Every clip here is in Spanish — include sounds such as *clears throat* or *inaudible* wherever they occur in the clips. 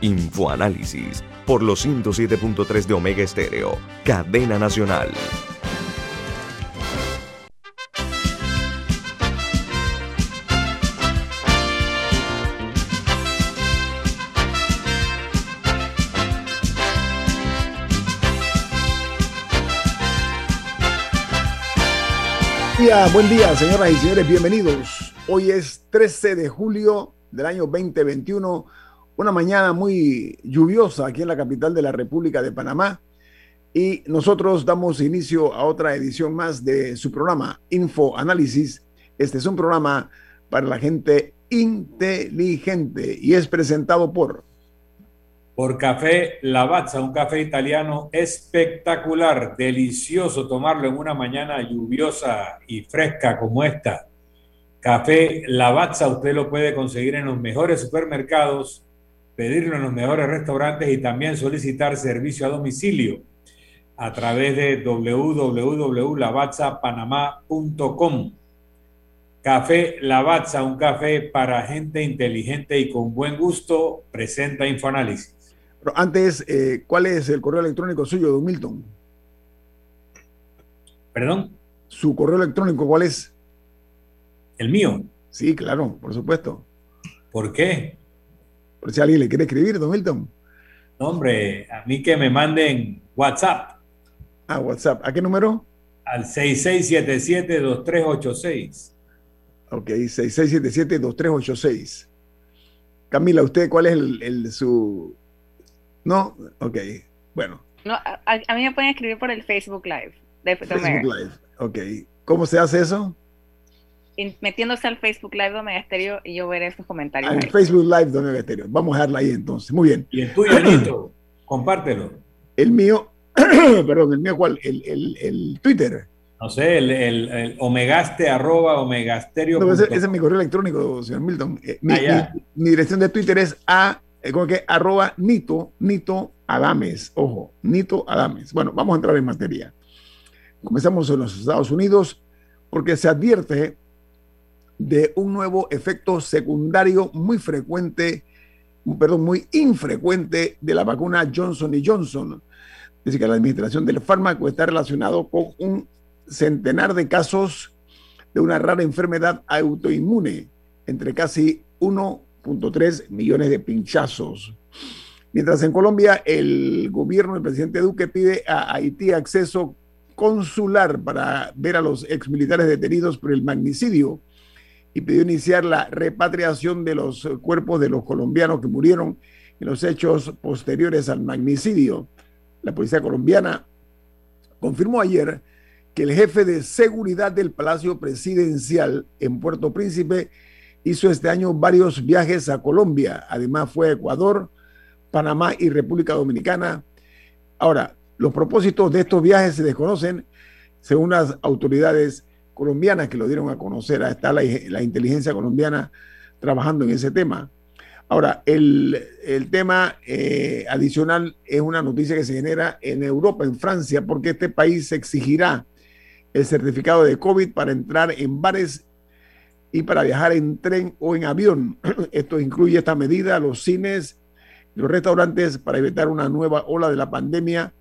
Infoanálisis por los 107.3 de Omega Estéreo, cadena nacional. buen día, señoras y señores, bienvenidos. Hoy es 13 de julio del año 2021, una mañana muy lluviosa aquí en la capital de la República de Panamá. Y nosotros damos inicio a otra edición más de su programa Info Análisis. Este es un programa para la gente inteligente y es presentado por por Café Lavazza, un café italiano espectacular, delicioso tomarlo en una mañana lluviosa y fresca como esta. Café Lavazza usted lo puede conseguir en los mejores supermercados, pedirlo en los mejores restaurantes y también solicitar servicio a domicilio a través de www.lavazzapanamá.com. Café Lavazza, un café para gente inteligente y con buen gusto, presenta Infoanálisis. Pero antes, eh, ¿cuál es el correo electrónico suyo, don Milton? ¿Perdón? ¿Su correo electrónico cuál es? ¿El mío? Sí, claro, por supuesto. ¿Por qué? Por si alguien le quiere escribir, don Milton. No, hombre, a mí que me manden WhatsApp. Ah, WhatsApp. ¿A qué número? Al 6677-2386. Ok, 6677-2386. Camila, ¿usted cuál es el, su no, ok, bueno. No, a, mí me pueden escribir por el Facebook Live. De, Facebook Live, ok. ¿Cómo se hace eso? Metiéndose al Facebook Live de Omega Stereo y yo veré esos comentarios. Al Facebook Live de Omega Stereo. Vamos a dejarla ahí entonces. Muy bien. ¿Y el tuyo, *clears throat* Anito? Compártelo. El mío, *clears throat* perdón, el mío, ¿cuál? El, el, el Twitter. No sé, el, el, omegaste arroba omegasterio. No, ese, es mi correo electrónico, señor Milton. Eh, ah, mi, dirección de Twitter es a como que arroba Nito, Nito Adames, ojo, Nito Adames. Bueno, vamos a entrar en materia. Comenzamos en los Estados Unidos porque se advierte de un nuevo efecto secundario muy frecuente, perdón, muy infrecuente de la vacuna Johnson Johnson. Dice que la administración del fármaco está relacionado con un centenar de casos de una rara enfermedad autoinmune, entre casi uno 3 millones de pinchazos. Mientras en Colombia el gobierno del presidente Duque pide a Haití acceso consular para ver a los exmilitares detenidos por el magnicidio y pidió iniciar la repatriación de los cuerpos de los colombianos que murieron en los hechos posteriores al magnicidio. La policía colombiana confirmó ayer que el jefe de seguridad del Palacio Presidencial en Puerto Príncipe hizo este año varios viajes a Colombia. Además fue a Ecuador, Panamá y República Dominicana. Ahora, los propósitos de estos viajes se desconocen según las autoridades colombianas que lo dieron a conocer. Está la, inteligencia colombiana trabajando en ese tema. Ahora, el, tema eh, adicional es una noticia que se genera en Europa, en Francia, porque este país exigirá el certificado de COVID para entrar en bares y para viajar en tren o en avión. *clears throat* Esto incluye esta medida, los cines, los restaurantes para evitar una nueva ola de la pandemia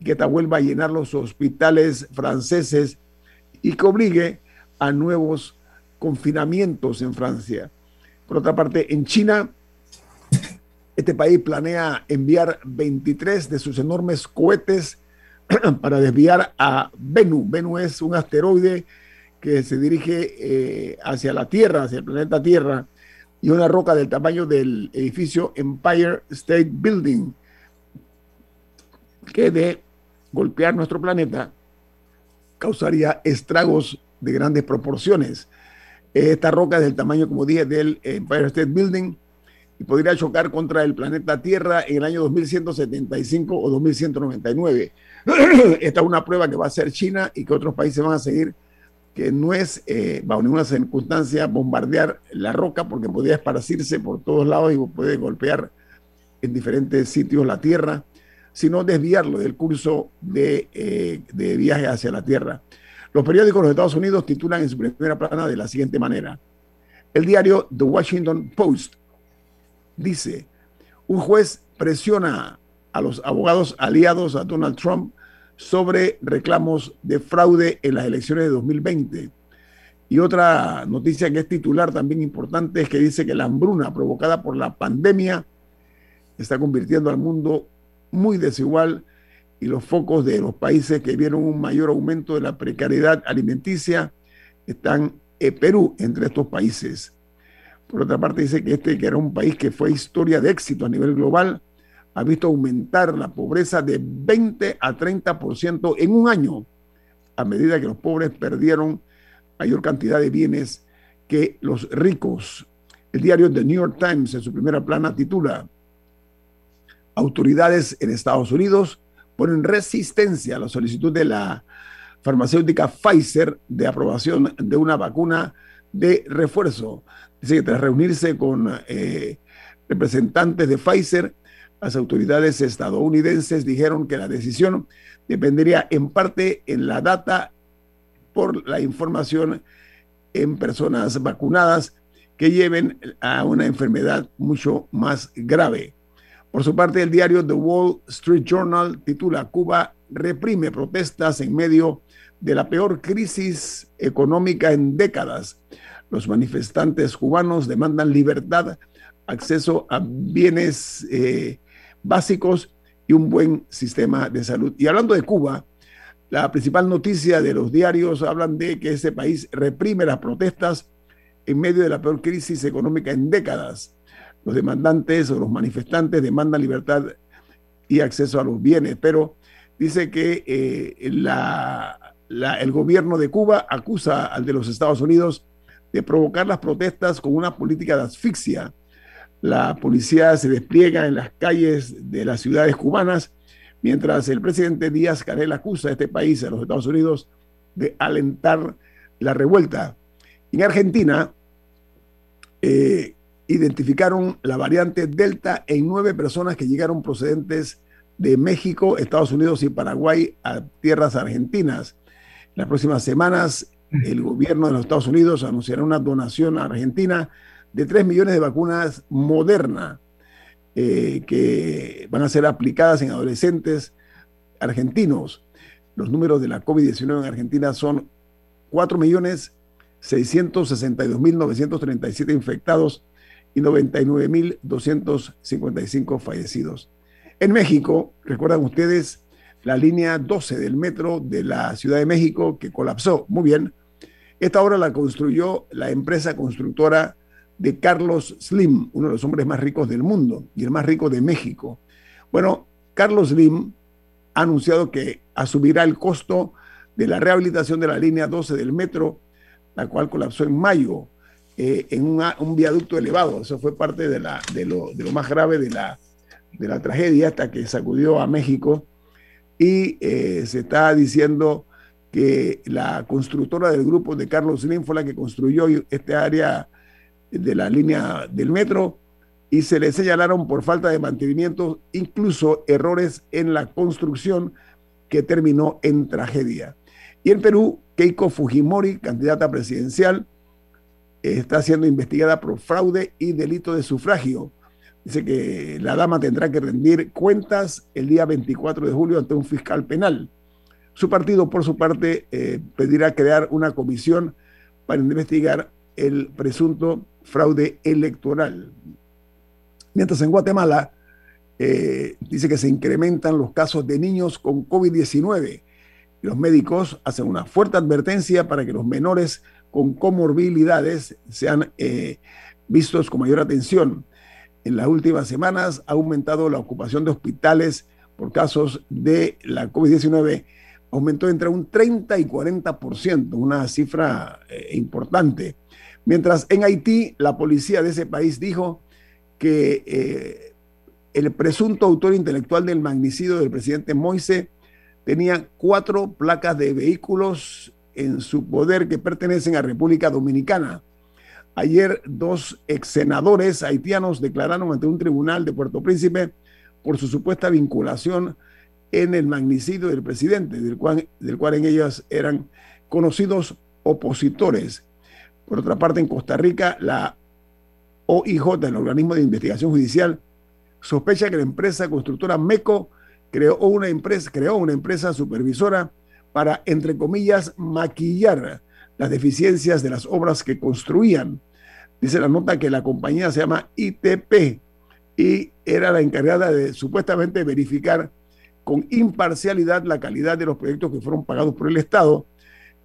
y que esta vuelva a llenar los hospitales franceses y que obligue a nuevos confinamientos en Francia. Por otra parte, en China, este país planea enviar 23 de sus enormes cohetes *clears throat* para desviar a Venus. Venus es un asteroide que se dirige eh, hacia la Tierra, hacia el planeta Tierra, y una roca del tamaño del edificio Empire State Building, que de golpear nuestro planeta causaría estragos de grandes proporciones. Esta roca es del tamaño, como dije, del Empire State Building y podría chocar contra el planeta Tierra en el año 2175 o 2199. *clears throat* Esta es una prueba que va a hacer China y que otros países van a seguir, que no es eh, bajo ninguna circunstancia bombardear la roca porque podría esparcirse por todos lados y puede golpear en diferentes sitios la Tierra, sino desviarlo del curso de, eh, de viaje hacia la Tierra. Los periódicos de los Estados Unidos titulan en su primera plana de la siguiente manera. El diario The Washington Post dice, un juez presiona a los abogados aliados a Donald Trump sobre reclamos de fraude en las elecciones de 2020. Y otra noticia que es titular también importante es que dice que la hambruna provocada por la pandemia está convirtiendo al mundo muy desigual y los focos de los países que vieron un mayor aumento de la precariedad alimenticia están en Perú entre estos países. Por otra parte, dice que este, que era un país que fue historia de éxito a nivel global, ha visto aumentar la pobreza de 20 a 30% en un año, a medida que los pobres perdieron mayor cantidad de bienes que los ricos. El diario The New York Times, en su primera plana, titula Autoridades en Estados Unidos ponen resistencia a la solicitud de la farmacéutica Pfizer de aprobación de una vacuna de refuerzo. Dice que tras reunirse con eh, representantes de Pfizer, las autoridades estadounidenses dijeron que la decisión dependería en parte en la data por la información en personas vacunadas que lleven a una enfermedad mucho más grave. Por su parte, el diario The Wall Street Journal titula Cuba reprime protestas en medio de la peor crisis económica en décadas. Los manifestantes cubanos demandan libertad, acceso a bienes eh, básicos y un buen sistema de salud. Y hablando de Cuba, la principal noticia de los diarios hablan de que ese país reprime las protestas en medio de la peor crisis económica en décadas los demandantes o los manifestantes demandan libertad y acceso a los bienes, pero dice que eh, el gobierno de Cuba acusa al de los Estados Unidos de provocar las protestas con una política de asfixia. La policía se despliega en las calles de las ciudades cubanas, mientras el presidente Díaz Canel acusa a este país, a los Estados Unidos, de alentar la revuelta. En Argentina, eh, identificaron la variante Delta en nueve personas que llegaron procedentes de México, Estados Unidos y Paraguay a tierras argentinas. En las próximas semanas, el gobierno de los Estados Unidos anunciará una donación a Argentina de 3 millones de vacunas Moderna eh, que van a ser aplicadas en adolescentes argentinos. Los números de la COVID-19 en Argentina son 4 millones 662.937 infectados y 99.255 fallecidos. En México, recuerdan ustedes la línea 12 del metro de la Ciudad de México que colapsó. Muy bien. Esta obra la construyó la empresa constructora de Carlos Slim, uno de los hombres más ricos del mundo y el más rico de México. Bueno, Carlos Slim ha anunciado que asumirá el costo de la rehabilitación de la línea 12 del metro, la cual colapsó en mayo eh, en un viaducto elevado. Eso fue parte de, la, lo, más grave de la, tragedia hasta que sacudió a México. Y eh, se está diciendo que la constructora del grupo de Carlos Slim que construyó este área de la línea del metro y se le señalaron por falta de mantenimiento, incluso errores en la construcción que terminó en tragedia. Y en Perú, Keiko Fujimori, candidata presidencial, está siendo investigada por fraude y delito de sufragio. Dice que la dama tendrá que rendir cuentas el día 24 de julio ante un fiscal penal. Su partido, por su parte, eh, pedirá crear una comisión para investigar el presunto fraude electoral. Mientras en Guatemala eh, dice que se incrementan los casos de niños con COVID-19. Los médicos hacen una fuerte advertencia para que los menores con comorbilidades sean eh, vistos con mayor atención. En las últimas semanas ha aumentado la ocupación de hospitales por casos de la COVID-19, aumentó entre un 30 y 40%, una cifra eh, importante. Mientras en Haití, la policía de ese país dijo que eh, el presunto autor intelectual del magnicidio del presidente Moise tenía cuatro placas de vehículos en su poder que pertenecen a República Dominicana. Ayer dos ex senadores haitianos declararon ante un tribunal de Puerto Príncipe por su supuesta vinculación en el magnicidio del presidente, del cual, del cual en ellas eran conocidos opositores. Por otra parte, en Costa Rica, la OIJ, el organismo de investigación judicial, sospecha que la empresa constructora MECO creó una empresa, creó una empresa supervisora para, entre comillas, maquillar las deficiencias de las obras que construían. Dice la nota que la compañía se llama ITP y era la encargada de supuestamente verificar con imparcialidad la calidad de los proyectos que fueron pagados por el Estado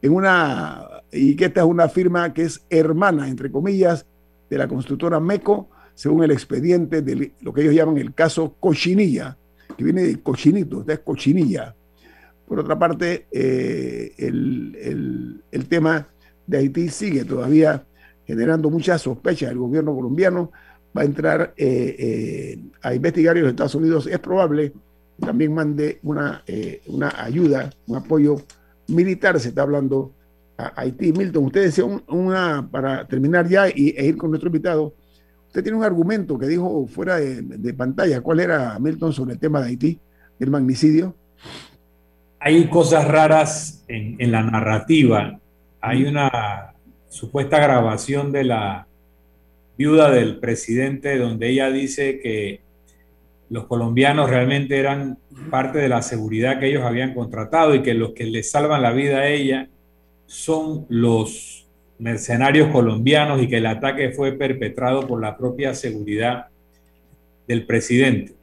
en una y que esta es una firma que es hermana entre comillas de la constructora MECO según el expediente de lo que ellos llaman el caso Cochinilla que viene de cochinito, es cochinilla por otra parte eh, el, tema de Haití sigue todavía generando muchas sospechas el gobierno colombiano va a entrar eh, eh, a investigar y los Estados Unidos es probable también mande una, una ayuda, un apoyo militar, se está hablando a Haití. Milton, usted decía una, para terminar ya y, e ir con nuestro invitado, usted tiene un argumento que dijo fuera de, pantalla. ¿Cuál era, Milton, sobre el tema de Haití, el magnicidio? Hay cosas raras en, en la narrativa. Hay una supuesta grabación de la viuda del presidente donde ella dice que los colombianos realmente eran parte de la seguridad que ellos habían contratado y que los que le salvan la vida a ella son los mercenarios colombianos y que el ataque fue perpetrado por la propia seguridad del presidente.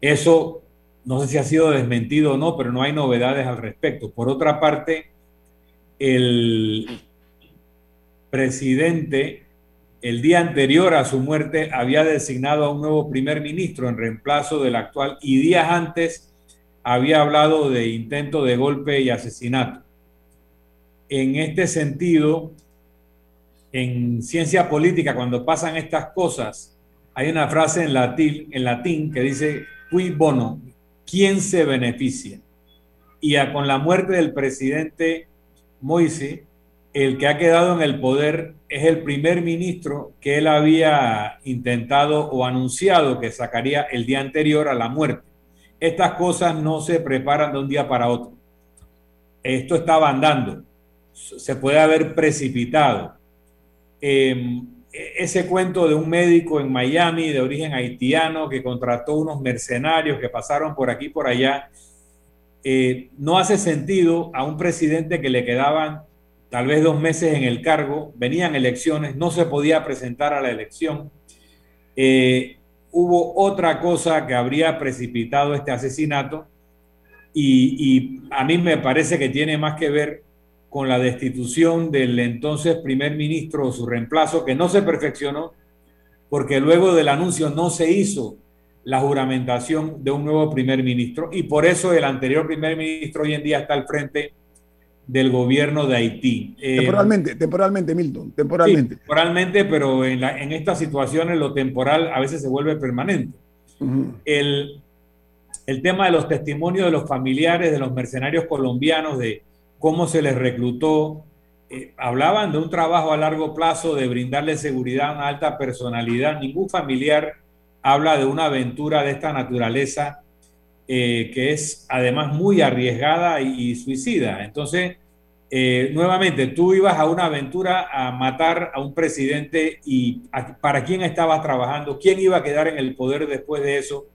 Eso no sé si ha sido desmentido o no, pero no hay novedades al respecto. Por otra parte, el presidente el día anterior a su muerte había designado a un nuevo primer ministro en reemplazo del actual y días antes había hablado de intento de golpe y asesinato. En este sentido, en ciencia política, cuando pasan estas cosas, hay una frase en latín, que dice, cui bono, ¿quién se beneficia? Y con la muerte del presidente Moise, el que ha quedado en el poder es el primer ministro que él había intentado o anunciado que sacaría el día anterior a la muerte. Estas cosas no se preparan de un día para otro. Esto estaba andando. Se puede haber precipitado. Em, ese cuento de un médico en Miami de origen haitiano que contrató unos mercenarios que pasaron por aquí y por allá, eh, no hace sentido a un presidente que le quedaban tal vez dos meses en el cargo, venían elecciones, no se podía presentar a la elección. Eh, hubo otra cosa que habría precipitado este asesinato y, a mí me parece que tiene más que ver con la destitución del entonces primer ministro o su reemplazo, que no se perfeccionó porque luego del anuncio no se hizo la juramentación de un nuevo primer ministro y por eso el anterior primer ministro hoy en día está al frente del gobierno de Haití. Eh, temporalmente, temporalmente, Milton, temporalmente. temporalmente, pero en, la, en estas situaciones lo temporal a veces se vuelve permanente. el, el tema de los testimonios de los familiares de los mercenarios colombianos, de cómo se les reclutó, eh, hablaban de un trabajo a largo plazo, de brindarle seguridad a una alta personalidad. Ningún familiar habla de una aventura de esta naturaleza eh, que es además muy arriesgada y, suicida. Entonces, eh, nuevamente, tú ibas a una aventura a matar a un presidente y para quién estabas trabajando, quién iba a quedar en el poder después de eso.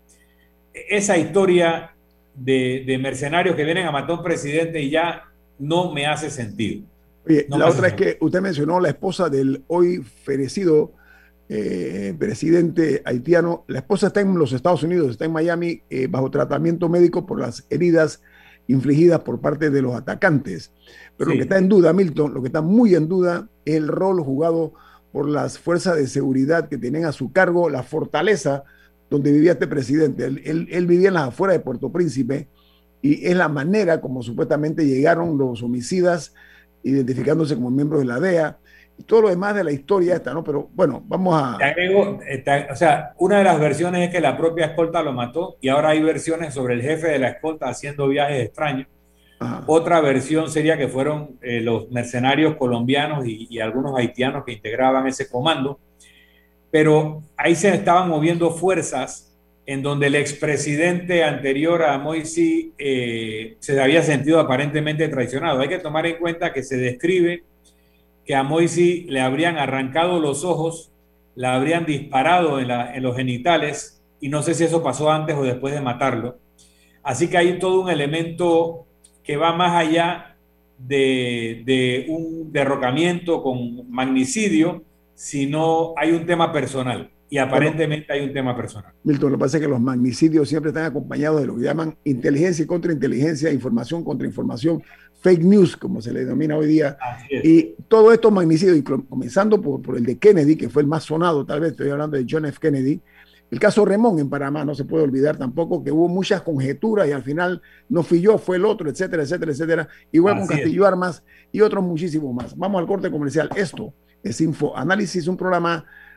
Esa historia de, mercenarios que vienen a matar a un presidente y ya no me hace sentido. la otra es que usted mencionó la esposa del hoy fallecido eh, presidente haitiano. La esposa está en los Estados Unidos, está en Miami, eh, bajo tratamiento médico por las heridas infligidas por parte de los atacantes. Pero lo que está en duda, Milton, lo que está muy en duda es el rol jugado por las fuerzas de seguridad que tienen a su cargo la fortaleza donde vivía este presidente. Él, él vivía en las afueras de Puerto Príncipe y es la manera como supuestamente llegaron los homicidas identificándose como miembros de la DEA todo lo demás de la historia esta, ¿no? Pero bueno, vamos a... o sea, una de las versiones es que la propia escolta lo mató y ahora hay versiones sobre el jefe de la escolta haciendo viajes extraños. Otra versión sería que fueron eh, los mercenarios colombianos y, algunos haitianos que integraban ese comando, pero ahí se estaban moviendo fuerzas en donde el expresidente anterior a Moisés eh, se había sentido aparentemente traicionado. Hay que tomar en cuenta que se describe que a Moisés le habrían arrancado los ojos, la habrían disparado en, en los genitales, y no sé si eso pasó antes o después de matarlo. Así que hay todo un elemento que va más allá de, un derrocamiento con magnicidio, sino hay un tema personal. Y aparentemente hay un tema personal. Milton, lo que pasa es que los magnicidios siempre están acompañados de lo que llaman inteligencia y contrainteligencia, información contra información, fake news, como se le denomina hoy día. Y todo estos magnicidios, comenzando por, por, el de Kennedy, que fue el más sonado, tal vez estoy hablando de John F. Kennedy, el caso Remón en Panamá, no se puede olvidar tampoco que hubo muchas conjeturas y al final no fui yo, fue el otro, etcétera, etcétera, etcétera. Igual con Castillo Armas y otros muchísimos más. Vamos al corte comercial. Esto es Info Análisis, un programa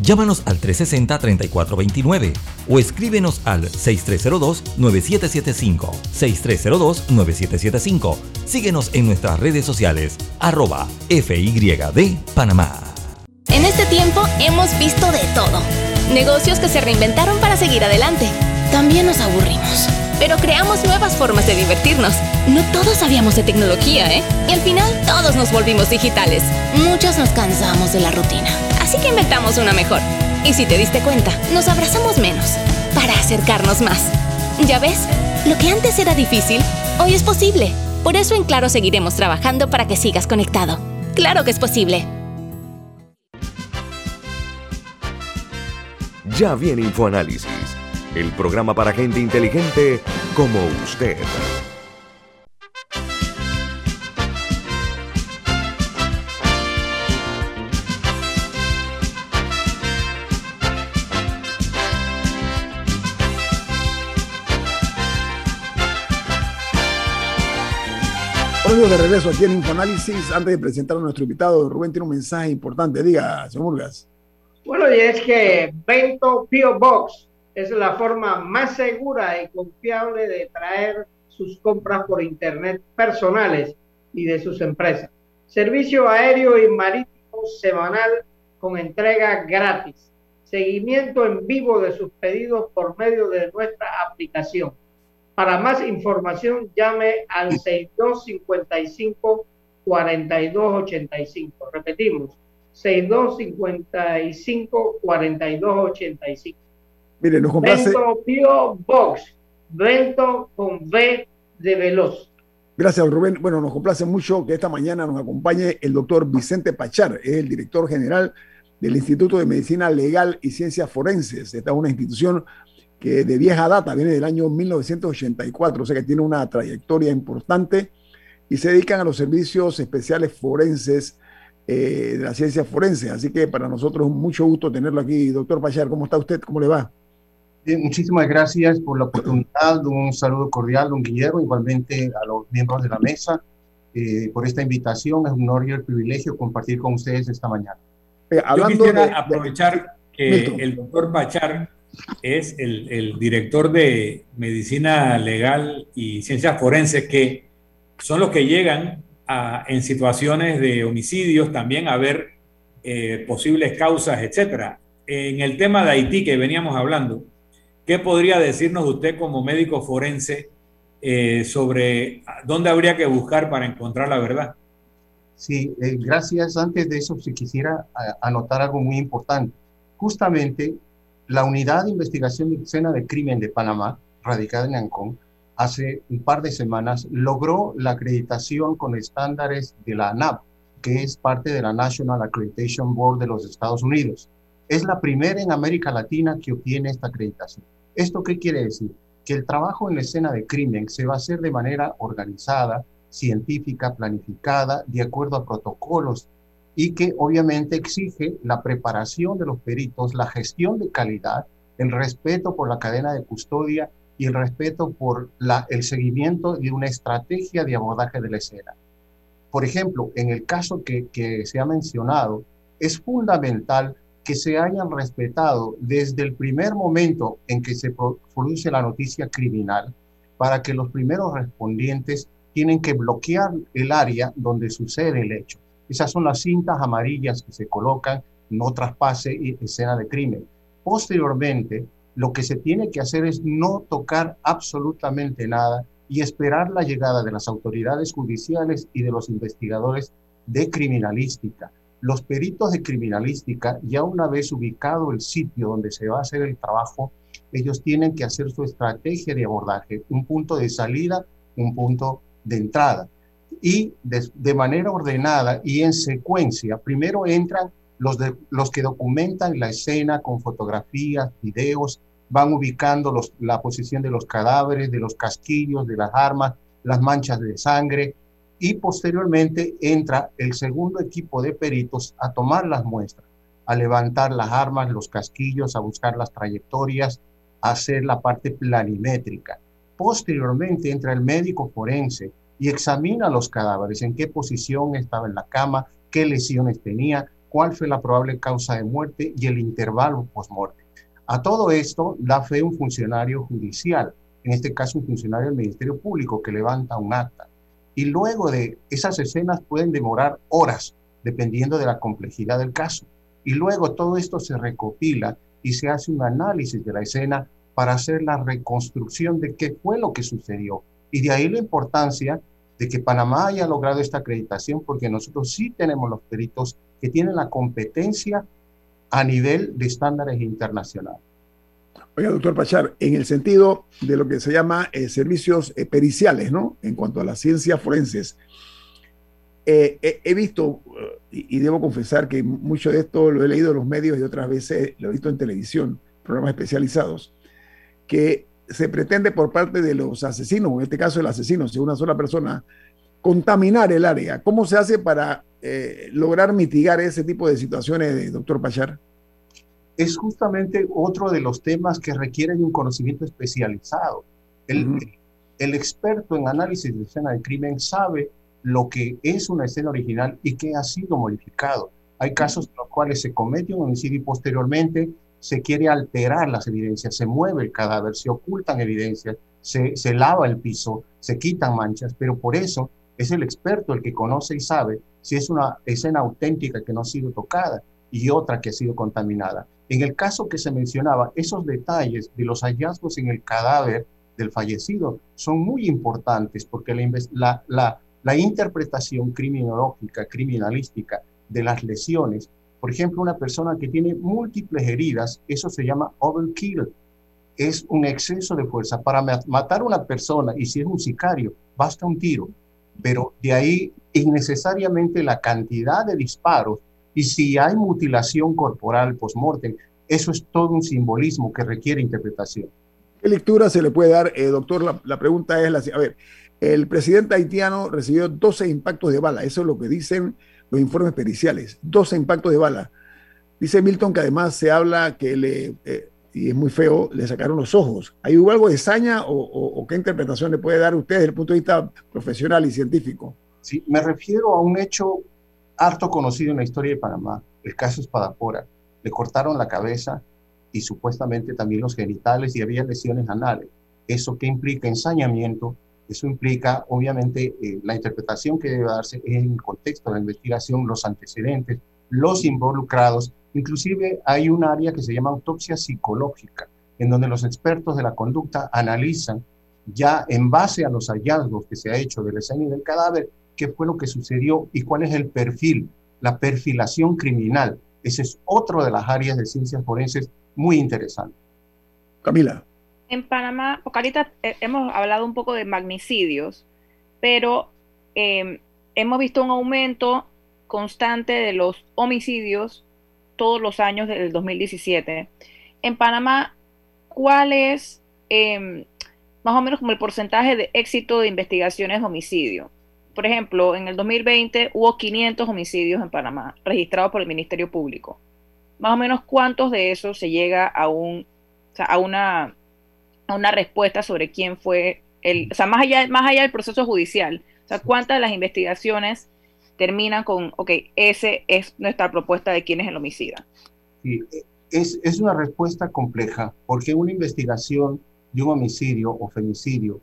Llámanos al 360-3429 o escríbenos al 6302-9775. 6302-9775. Síguenos en nuestras redes sociales, arroba FYD Panamá. En este tiempo hemos visto de todo. Negocios que se reinventaron para seguir adelante. También nos aburrimos. Pero creamos nuevas formas de divertirnos. No todos sabíamos de tecnología, ¿eh? Y al final todos nos volvimos digitales. Muchos nos cansamos de la rutina Así que inventamos una mejor. Y si te diste cuenta, nos abrazamos menos para acercarnos más. ¿Ya ves? Lo que antes era difícil, hoy es posible. Por eso en Claro seguiremos trabajando para que sigas conectado. Claro que es posible. Ya viene InfoAnálisis, el programa para gente inteligente como usted. de regreso aquí en Infoanálisis. Antes de presentar a nuestro invitado, Rubén tiene un mensaje importante. Diga, señor Murgas. Bueno, y es que Bento Pio Box es la forma más segura y confiable de traer sus compras por internet personales y de sus empresas. Servicio aéreo y marítimo semanal con entrega gratis. Seguimiento en vivo de sus pedidos por medio de nuestra aplicación para más información, llame al *laughs* 6255-4285. Repetimos, 6255-4285. Mire, nos complace. Vento Pio Box, Vento con V de Veloz. Gracias, Rubén. Bueno, nos complace mucho que esta mañana nos acompañe el doctor Vicente Pachar, es el director general del Instituto de Medicina Legal y Ciencias Forenses. Esta es una institución que de vieja data, viene del año 1984, o sea que tiene una trayectoria importante y se dedican a los servicios especiales forenses eh, de la ciencia forense. Así que para nosotros es mucho gusto tenerlo aquí. Doctor Pachar, ¿cómo está usted? ¿Cómo le va? Bien, muchísimas gracias por la oportunidad. Un saludo cordial, don Guillermo, igualmente a los miembros de la mesa, eh, por esta invitación. Es un honor y el privilegio compartir con ustedes esta mañana. Eh, Yo quisiera aprovechar que el doctor Pachar es el, el, director de Medicina Legal y Ciencias Forenses, que son los que llegan en situaciones de homicidios también a ver eh, posibles causas, etcétera. En el tema de Haití que veníamos hablando, ¿qué podría decirnos usted como médico forense eh, sobre dónde habría que buscar para encontrar la verdad? Sí, eh, gracias. Antes de eso, si quisiera anotar algo muy importante. Justamente, la Unidad de Investigación de Escena de Crimen de Panamá, radicada en Ancón, hace un par de semanas, logró la acreditación con estándares de la ANAP, que es parte de la National Accreditation Board de los Estados Unidos. Es la primera en América Latina que obtiene esta acreditación. ¿Esto qué quiere decir? Que el trabajo en la escena de crimen se va a hacer de manera organizada, científica, planificada, de acuerdo a protocolos y que obviamente exige la preparación de los peritos, la gestión de calidad, el respeto por la cadena de custodia y el respeto por el seguimiento de una estrategia de abordaje de la escena. Por ejemplo, en el caso que, que se ha mencionado, es fundamental que se hayan respetado desde el primer momento en que se produce la noticia criminal para que los primeros respondientes tienen que bloquear el área donde sucede el hecho. Esas son las cintas amarillas que se colocan, no traspase escena de crimen. Posteriormente, lo que se tiene que hacer es no tocar absolutamente nada y esperar la llegada de las autoridades judiciales y de los investigadores de criminalística. Los peritos de criminalística, ya una vez ubicado el sitio donde se va a hacer el trabajo, ellos tienen que hacer su estrategia de abordaje, un punto de salida, un punto de entrada. Y de, manera ordenada y en secuencia, primero entran los, de, los que documentan la escena con fotografías, videos, van ubicando la posición de los cadáveres, de los casquillos, de las armas, las manchas de sangre y posteriormente entra el segundo equipo de peritos a tomar las muestras, a levantar las armas, los casquillos, a buscar las trayectorias, a hacer la parte planimétrica. Posteriormente entra el médico forense y examina los cadáveres, en qué posición estaba en la cama, qué lesiones tenía, cuál fue la probable causa de muerte y el intervalo post-muerte. A todo esto da fe un funcionario judicial, en este caso un funcionario del Ministerio Público que levanta un acta. Y luego de esas escenas pueden demorar horas, dependiendo de la complejidad del caso. Y luego todo esto se recopila y se hace un análisis de la escena para hacer la reconstrucción de qué fue lo que sucedió. Y de ahí la importancia de que Panamá haya logrado esta acreditación, porque nosotros sí tenemos los peritos que tienen la competencia a nivel de estándares internacionales. Oiga, doctor Pachar, en el sentido de lo que se llama eh, servicios eh, periciales, ¿no? En cuanto a las ciencias forenses, eh, he visto, y, debo confesar que mucho de esto lo he leído en los medios y otras veces lo he visto en televisión, programas especializados, que se pretende por parte de los asesinos, en este caso el asesino, si una sola persona, contaminar el área. ¿Cómo se hace para lograr mitigar ese tipo de situaciones, doctor Pachar? Es justamente otro de los temas que requieren un conocimiento especializado. El, el experto en análisis de escena de crimen sabe lo que es una escena original y que ha sido modificado. Hay casos en los cuales se comete un homicidio y posteriormente se quiere alterar las evidencias, se mueve el cadáver, se ocultan evidencias, se, se lava el piso, se quitan manchas, pero por eso es el experto el que conoce y sabe si es una escena auténtica que no ha sido tocada y otra que ha sido contaminada. En el caso que se mencionaba, esos detalles de los hallazgos en el cadáver del fallecido son muy importantes porque la, la, la, interpretación criminológica, criminalística de las lesiones, por ejemplo, una persona que tiene múltiples heridas, eso se llama overkill, es un exceso de fuerza. Para matar a una persona, y si es un sicario, basta un tiro pero de ahí innecesariamente la cantidad de disparos y si hay mutilación corporal post-mortem, eso es todo un simbolismo que requiere interpretación. ¿Qué lectura se le puede dar, eh, doctor? La, pregunta es la a ver, el presidente haitiano recibió 12 impactos de bala, eso es lo que dicen los informes periciales. 12 impactos de bala. Dice Milton que además se habla que le, eh, y es muy feo, le sacaron los ojos. ¿Hay hubo algo de saña o, qué interpretación le puede dar usted desde el punto de vista profesional y científico? Sí, me refiero a un hecho harto conocido en la historia de Panamá, el caso Espadapora. Le cortaron la cabeza y supuestamente también los genitales y había lesiones anales. ¿Eso qué implica? Ensañamiento. Eso implica, obviamente, eh, la interpretación que debe darse en el contexto de la investigación, los antecedentes, los involucrados Inclusive hay un área que se llama autopsia psicológica, en donde los expertos de la conducta analizan ya en base a los hallazgos que se ha hecho de la y del cadáver, qué fue lo que sucedió y cuál es el perfil, la perfilación criminal. Ese es otro de las áreas de ciencias forenses muy interesante. Camila. En Panamá, ahorita eh, hemos hablado un poco de magnicidios, pero eh, hemos visto un aumento constante de los homicidios todos los años del 2017. En Panamá, ¿cuál es em, más o menos como el porcentaje de éxito de investigaciones de homicidio? Por ejemplo, en el 2020 hubo 500 homicidios en Panamá registrados por el Ministerio Público. Más o menos cuántos de esos se llega a un a una a una respuesta sobre quién fue el, o sea, más allá más allá del proceso judicial, o sea, cuántas de las investigaciones terminan con, ok, ese es nuestra propuesta de quién es el homicida. Sí, es, es una respuesta compleja, porque una investigación de un homicidio o femicidio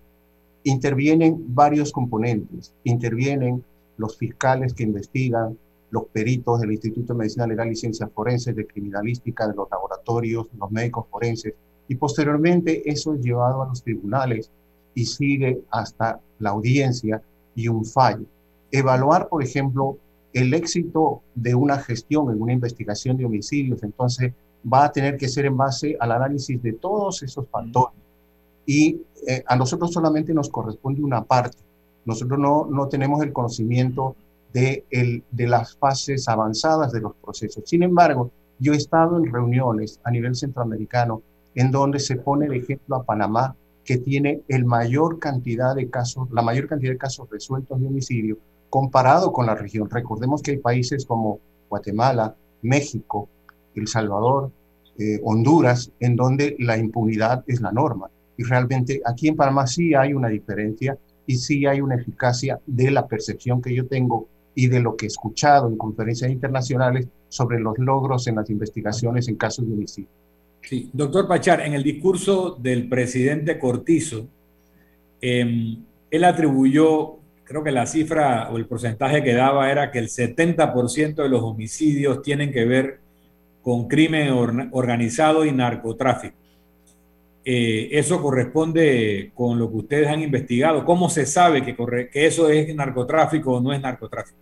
intervienen varios componentes. Intervienen los fiscales que investigan, los peritos del Instituto de Medicina Legal y Ciencias Forenses, de Criminalística, de los laboratorios, los médicos forenses, y posteriormente eso es llevado a los tribunales y sigue hasta la audiencia y un fallo evaluar, por ejemplo, el éxito de una gestión en una investigación de homicidios, entonces va a tener que ser en base al análisis de todos esos factores. Y eh, a nosotros solamente nos corresponde una parte. Nosotros no, no tenemos el conocimiento de, el, de las fases avanzadas de los procesos. Sin embargo, yo he estado en reuniones a nivel centroamericano en donde se pone el ejemplo a Panamá, que tiene el mayor cantidad de casos, la mayor cantidad de casos resueltos de homicidio, comparado con la región. Recordemos que hay países como Guatemala, México, El Salvador, eh, Honduras, en donde la impunidad es la norma. Y realmente aquí en Panamá sí hay una diferencia y sí hay una eficacia de la percepción que yo tengo y de lo que he escuchado en conferencias internacionales sobre los logros en las investigaciones en casos de homicidio. Sí, doctor Pachar, en el discurso del presidente Cortizo, em, él atribuyó creo que la cifra o el porcentaje que daba era que el 70% de los homicidios tienen que ver con crimen organizado y narcotráfico. Eh, ¿Eso corresponde con lo que ustedes han investigado? ¿Cómo se sabe que, eso es narcotráfico o no es narcotráfico?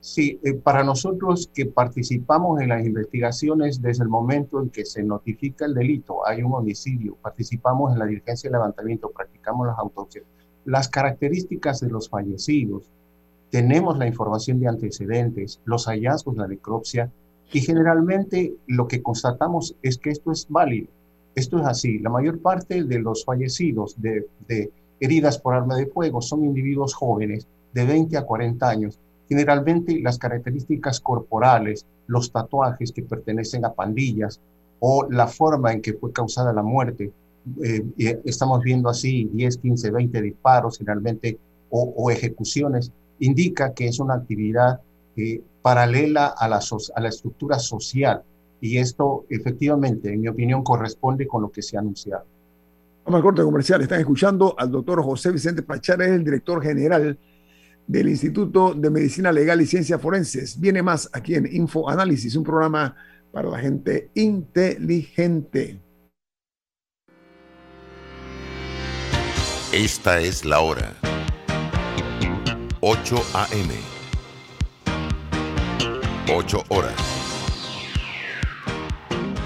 Sí, eh, para nosotros que participamos en las investigaciones desde el momento en que se notifica el delito, hay un homicidio, participamos en la diligencia de levantamiento, practicamos las autopsias las características de los fallecidos, tenemos la información de antecedentes, los hallazgos la necropsia y generalmente lo que constatamos es que esto es válido. Esto es así. La mayor parte de los fallecidos de, heridas por arma de fuego son individuos jóvenes de 20 a 40 años. Generalmente las características corporales, los tatuajes que pertenecen a pandillas o la forma en que fue causada la muerte eh, estamos viendo así 10, 15, 20 disparos finalmente o, ejecuciones, indica que es una actividad eh, paralela a la, a la estructura social y esto efectivamente, en mi opinión, corresponde con lo que se ha anunciado. Vamos al corte comercial. Están escuchando al doctor José Vicente Pachar, es el director general del Instituto de Medicina Legal y Ciencias Forenses. Viene más aquí en Info Análisis, un programa para la gente inteligente. Esta es la hora. 8 a.m. 8 horas.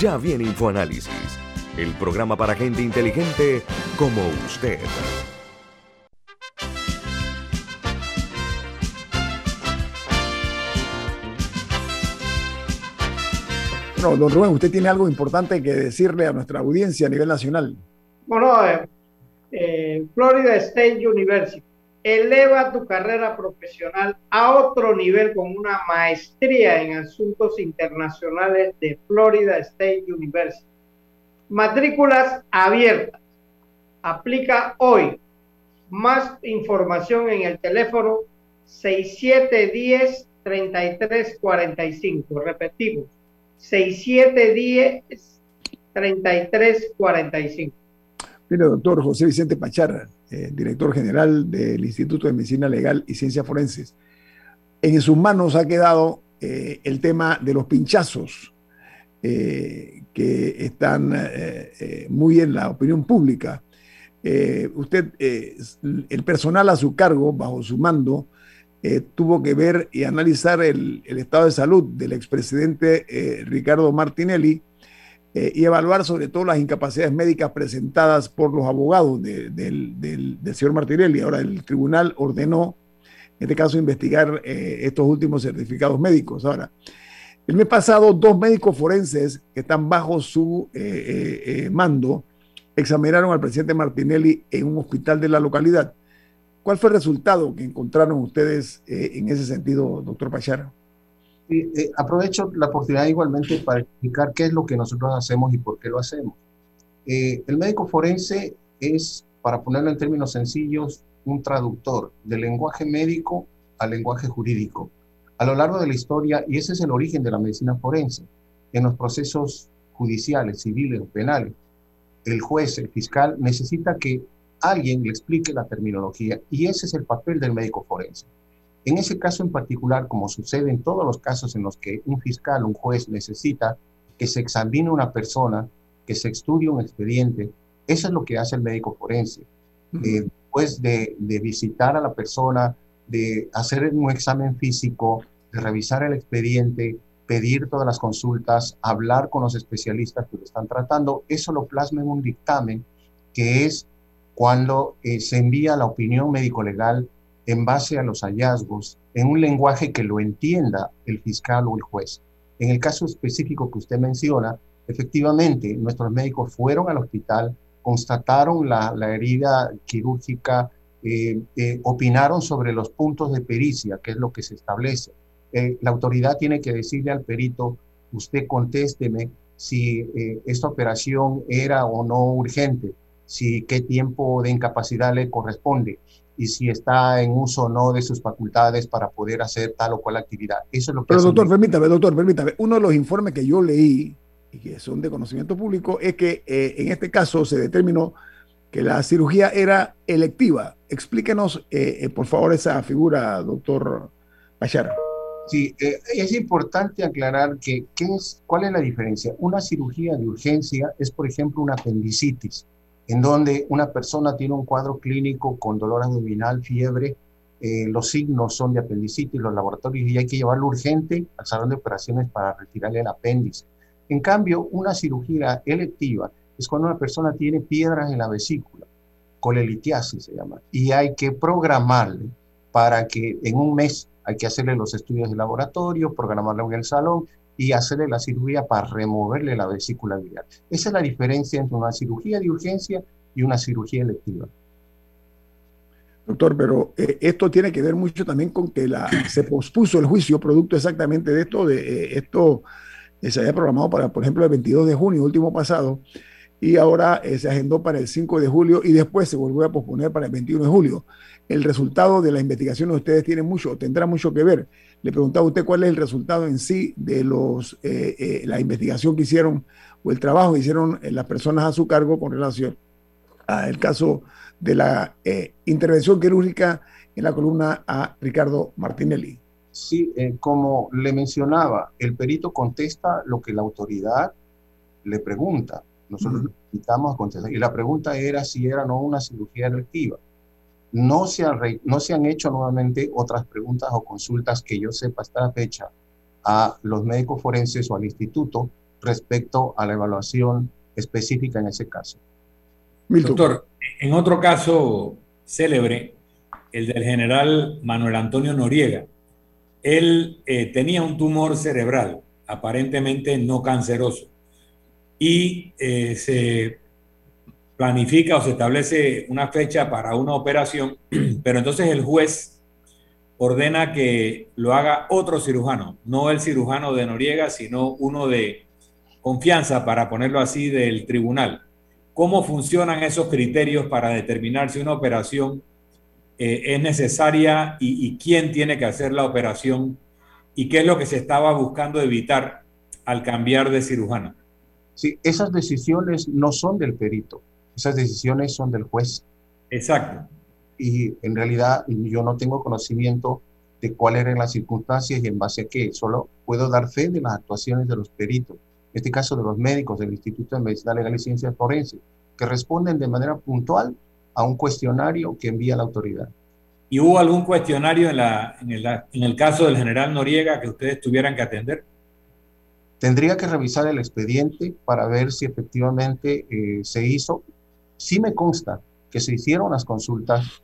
Ya viene InfoAnálisis, el programa para gente inteligente como usted. Bueno, don Rubén, usted tiene algo importante que decirle a nuestra audiencia a nivel nacional. Bueno, eh, eh, Florida State University eleva tu carrera profesional a otro nivel con una maestría en asuntos internacionales de Florida State University. Matrículas abiertas. Aplica hoy. Más información en el teléfono 6710-3345. Repetimos, 6710-3345. Mire, doctor José Vicente Pacharra, eh, director general del Instituto de Medicina Legal y Ciencias Forenses. En sus manos ha quedado eh, el tema de los pinchazos eh, que están muy en la opinión pública. usted, el personal a su cargo, bajo su mando, tuvo que ver y analizar el, el estado de salud del expresidente Ricardo Martinelli, eh, y evaluar sobre todo las incapacidades médicas presentadas por los abogados del, señor Martinelli. Ahora, el tribunal ordenó, en este caso, investigar eh, estos últimos certificados médicos. Ahora, el mes pasado, dos médicos forenses que están bajo su eh, mando examinaron al presidente Martinelli en un hospital de la localidad. ¿Cuál fue el resultado que encontraron ustedes en ese sentido, doctor Pachara? Eh, aprovecho la oportunidad igualmente para explicar qué es lo que nosotros hacemos y por qué lo hacemos. Eh, el médico forense es, para ponerlo en términos sencillos, un traductor del lenguaje médico al lenguaje jurídico. A lo largo de la historia, y ese es el origen de la medicina forense, en los procesos judiciales, civiles o penales, el juez, el fiscal, necesita que alguien le explique la terminología y ese es el papel del médico forense. En ese caso en particular, como sucede en todos los casos en los que un fiscal, un juez necesita que se examine una persona, que se estudie un expediente, eso es lo que hace el médico forense. Eh, después de, visitar a la persona, de hacer un examen físico, de revisar el expediente, pedir todas las consultas, hablar con los especialistas que lo están tratando, eso lo plasma en un dictamen que es cuando eh, se envía la opinión médico-legal en base a los hallazgos en un lenguaje que lo entienda el fiscal o el juez. En el caso específico que usted menciona, efectivamente, nuestros médicos fueron al hospital, constataron la, herida quirúrgica, eh, eh, opinaron sobre los puntos de pericia, que es lo que se establece. Eh, la autoridad tiene que decirle al perito, usted contésteme si esta operación era o no urgente, si qué tiempo de incapacidad le corresponde y si está en uso o no de sus facultades para poder hacer tal o cual actividad. Eso es lo que... Pero doctor, permítame, doctor, permítame. Uno de los informes que yo leí y que son de conocimiento público es que eh, en este caso se determinó que la cirugía era electiva. Explíquenos, eh, eh, por favor, esa figura, doctor Bachar. Sí, eh, es importante aclarar que ¿qué es, cuál es la diferencia. Una cirugía de urgencia es, por ejemplo, una apendicitis, en donde una persona tiene un cuadro clínico con dolor abdominal, fiebre, los signos son de apendicitis, los laboratorios, y hay que llevarlo urgente al salón de operaciones para retirarle el apéndice. En cambio, una cirugía electiva es cuando una persona tiene piedras en la vesícula, colelitiasis se llama, y hay que programarle para que en un mes hay que hacerle los estudios de laboratorio, programarlo en el salón y hacerle la cirugía para removerle la vesícula biliar. Esa es la diferencia entre una cirugía de urgencia y una cirugía electiva. Doctor, pero eh, esto tiene que ver mucho también con que la, se pospuso el juicio producto exactamente de esto, de eh, esto eh, se había programado para, por ejemplo, el 22 de junio, último pasado, y ahora se agendó para el 5 de julio y después se volvió a posponer para el 21 de julio el resultado de la investigación de ustedes tiene mucho, tendrá mucho que ver. Le preguntaba a usted cuál es el resultado en sí de los, eh, eh, la investigación que hicieron o el trabajo que hicieron eh, las personas a su cargo con relación al caso de la intervención quirúrgica en la columna a Ricardo Martinelli. Sí, como le mencionaba, el perito contesta lo que la autoridad le pregunta. Nosotros invitamos a contestar. Y la pregunta era si era o no una cirugía electiva no se, han, no se han hecho nuevamente otras preguntas o consultas que yo sepa hasta la fecha a los médicos forenses o al instituto respecto a la evaluación específica en ese caso. Doctor, en otro caso célebre, el del general Manuel Antonio Noriega, él eh, tenía un tumor cerebral, aparentemente no canceroso, y eh, se planifica o se establece una fecha para una operación, *clears throat* pero entonces el juez ordena que lo haga otro cirujano, no el cirujano de Noriega, sino uno de confianza, para ponerlo así, del tribunal. ¿Cómo funcionan esos criterios para determinar si una operación eh, es necesaria y, y quién tiene que hacer la operación y qué es lo que se estaba buscando evitar al cambiar de cirujano? Sí, esas decisiones no son del perito esas decisiones son del juez. Exacto. Y en realidad yo no tengo conocimiento de cuáles eran las circunstancias y en base a qué. Solo puedo dar fe de las actuaciones de los peritos, en este caso de los médicos del Instituto de Medicina Legal y Ciencias Forenses, que responden de manera puntual a un cuestionario que envía la autoridad. ¿Y hubo algún cuestionario en, la, en, el, en el caso del general Noriega que ustedes tuvieran que atender? Tendría que revisar el expediente para ver si efectivamente eh, se hizo Sí me consta que se hicieron las consultas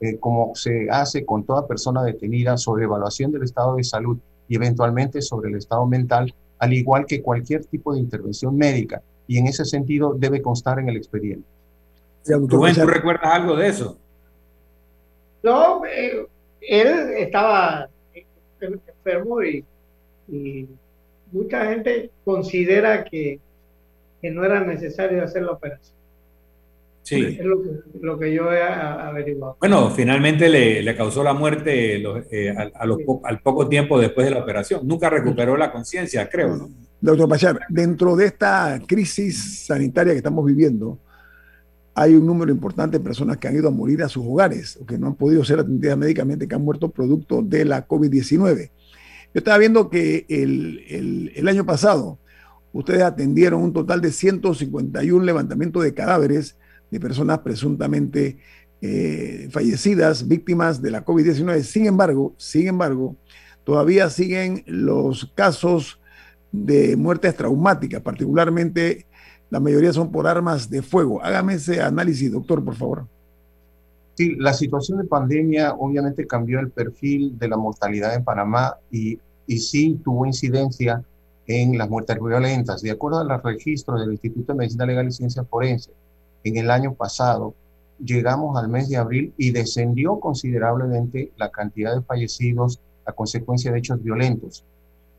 eh, como se hace con toda persona detenida sobre evaluación del estado de salud y eventualmente sobre el estado mental, al igual que cualquier tipo de intervención médica. Y en ese sentido debe constar en el expediente. ¿Tú recuerdas algo de eso? No, eh, él estaba enfermo y, y, mucha gente considera que, que no era necesario hacer la operación. Sí. Es lo que, yo he averiguado. Bueno, finalmente le, le causó la muerte eh, al poco tiempo después de la operación. Nunca recuperó la conciencia, creo, ¿no? Doctor Pachar, dentro de esta crisis sanitaria que estamos viviendo, hay un número importante de personas que han ido a morir a sus hogares o que no han podido ser atendidas médicamente, que han muerto producto de la COVID-19. Yo estaba viendo que el, el, el año pasado ustedes atendieron un total de 151 levantamientos de cadáveres de personas presuntamente eh, fallecidas, víctimas de la COVID-19. Sin embargo, sin embargo, todavía siguen los casos de muertes traumáticas, particularmente la mayoría son por armas de fuego. Hágame ese análisis, doctor, por favor. Sí, la situación de pandemia obviamente cambió el perfil de la mortalidad en Panamá y, y sí tuvo incidencia en las muertes violentas. De acuerdo a los registros del Instituto de Medicina Legal y Ciencias Forenses, en el año pasado, llegamos al mes de abril y descendió considerablemente la cantidad de fallecidos a consecuencia de hechos violentos.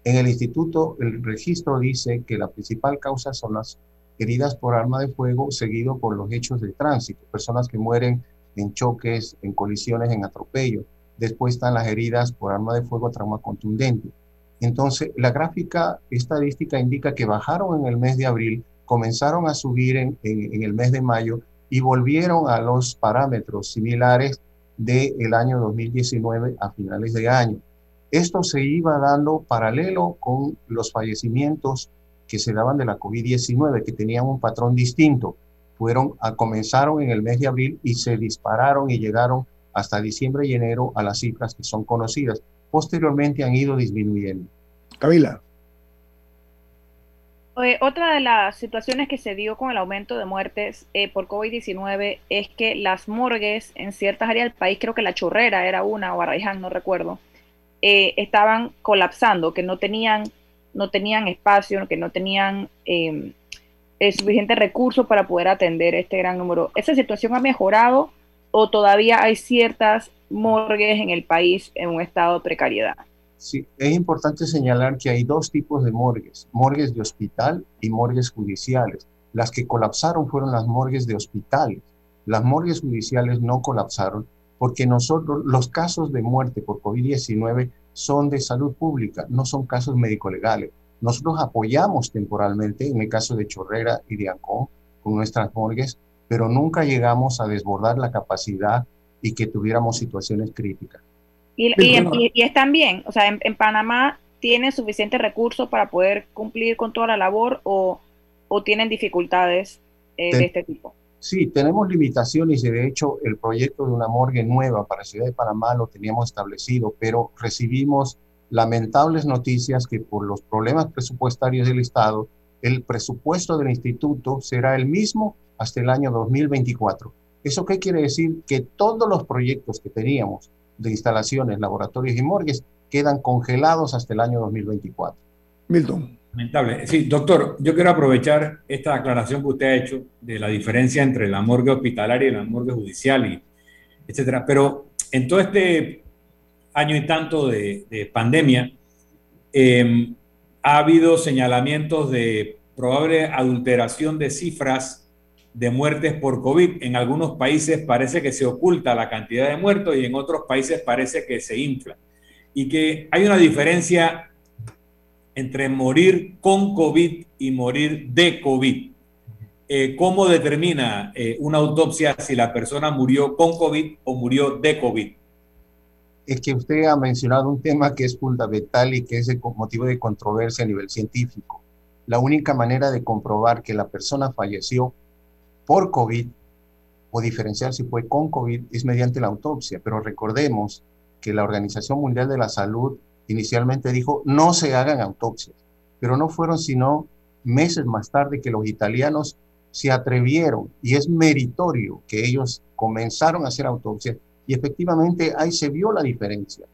En el instituto, el registro dice que la principal causa son las heridas por arma de fuego, seguido por los hechos de tránsito, personas que mueren en choques, en colisiones, en atropello. Después están las heridas por arma de fuego, trauma contundente. Entonces, la gráfica estadística indica que bajaron en el mes de abril comenzaron a subir en, el mes de mayo y volvieron a los parámetros similares del año 2019 a finales de año. Esto se iba dando paralelo con los fallecimientos que se daban de la COVID-19, que tenían un patrón distinto. Fueron, a, comenzaron en el mes de abril y se dispararon y llegaron hasta diciembre y enero a las cifras que son conocidas. Posteriormente han ido disminuyendo. Camila. Otra de las situaciones que se dio con el aumento de muertes eh, por COVID-19 es que las morgues en ciertas áreas del país, creo que la Chorrera era una o Arraiján, no recuerdo, eh, estaban colapsando, que no tenían, no tenían espacio, que no tenían eh, suficiente recursos para poder atender este gran número. ¿Esa situación ha mejorado o todavía hay ciertas morgues en el país en un estado de precariedad? Es importante señalar que hay dos tipos de morgues, morgues de hospital y morgues judiciales. Las que colapsaron fueron las morgues de hospitales. Las morgues judiciales no colapsaron porque nosotros, los casos de muerte por COVID-19 son de salud pública, no son casos médico-legales. Nosotros apoyamos temporalmente, en el caso de Chorrera y de Ancón, con nuestras morgues, pero nunca llegamos a desbordar la capacidad y que tuviéramos situaciones críticas. Y, y, están bien, o sea, en, Panamá tienen suficientes recursos para poder cumplir con toda la labor o, o tienen dificultades eh, de este tipo. Sí, tenemos limitaciones y de hecho el proyecto de una morgue nueva para Ciudad de Panamá lo teníamos establecido, pero recibimos lamentables noticias que por los problemas presupuestarios del Estado, el presupuesto del instituto será el mismo hasta el año 2024. ¿Eso qué quiere decir? Que todos los proyectos que teníamos de instalaciones, laboratorios y morgues quedan congelados hasta el año 2024. Milton. Lamentable. Sí, doctor, yo quiero aprovechar esta aclaración que usted ha hecho de la diferencia entre la morgue hospitalaria y la morgue judicial, y etcétera. Pero en todo este año y tanto de, pandemia, em, ha habido señalamientos de probable adulteración de cifras de muertes por COVID. En algunos países parece que se oculta la cantidad de muertos y en otros países parece que se infla. Y que hay una diferencia entre morir con COVID y morir de COVID. Eh, ¿Cómo determina eh, una autopsia si la persona murió con COVID o murió de COVID? Es que usted ha mencionado un tema que es fundamental y que es el motivo de controversia a nivel científico. La única manera de comprobar que la persona falleció por COVID o diferenciar si fue con COVID es mediante la autopsia, pero recordemos que la Organización Mundial de la Salud inicialmente dijo no se hagan autopsias, pero no fueron sino meses más tarde que los italianos se atrevieron y es meritorio que ellos comenzaron a hacer autopsias. Y efectivamente ahí se vio la diferencia,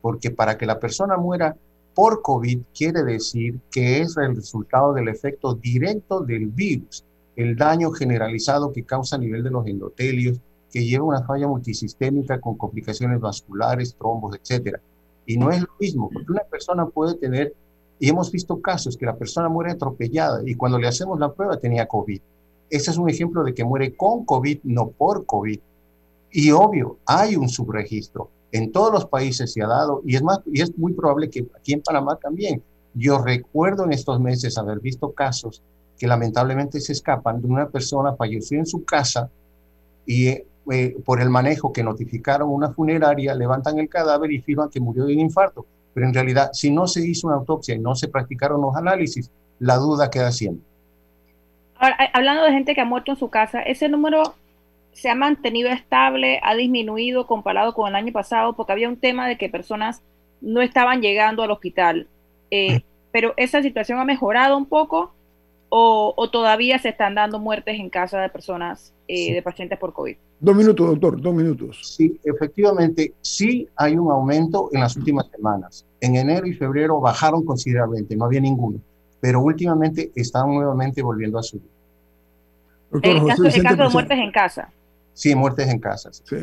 porque para que la persona muera por COVID quiere decir que es el resultado del efecto directo del virus, el daño generalizado que causa a nivel de los endotelios, que lleva una falla multisistémica con complicaciones vasculares, trombos, etcétera. Y no es lo mismo, porque una persona puede tener, y hemos visto casos que la persona muere atropellada y cuando le hacemos la prueba tenía COVID. Ese es un ejemplo de que muere con COVID, no por COVID. Y obvio, hay un subregistro. En todos los países se ha dado, y es, más, y es muy probable que aquí en Panamá también. Yo recuerdo en estos meses haber visto casos que lamentablemente se escapan de una persona falleció en su casa y eh, por el manejo que notificaron una funeraria, levantan el cadáver y afirman que murió de un infarto. Pero en realidad, si no se hizo una autopsia y no se practicaron los análisis, la duda queda siempre. Ahora, hablando de gente que ha muerto en su casa, ¿ese número se ha mantenido estable, ha disminuido comparado con el año pasado? Porque había un tema de que personas no estaban llegando al hospital. Eh, pero esa situación ha mejorado un poco o, todavía se están dando muertes en casa de personas, eh, de pacientes por COVID? Dos minutos, doctor, dos minutos. Sí, efectivamente, sí hay un aumento en las últimas semanas. En enero y febrero bajaron considerablemente, no había ninguno, pero últimamente están nuevamente volviendo a subir. Doctor, el, caso, de muertes en casa. Sí, muertes en casa. Sí.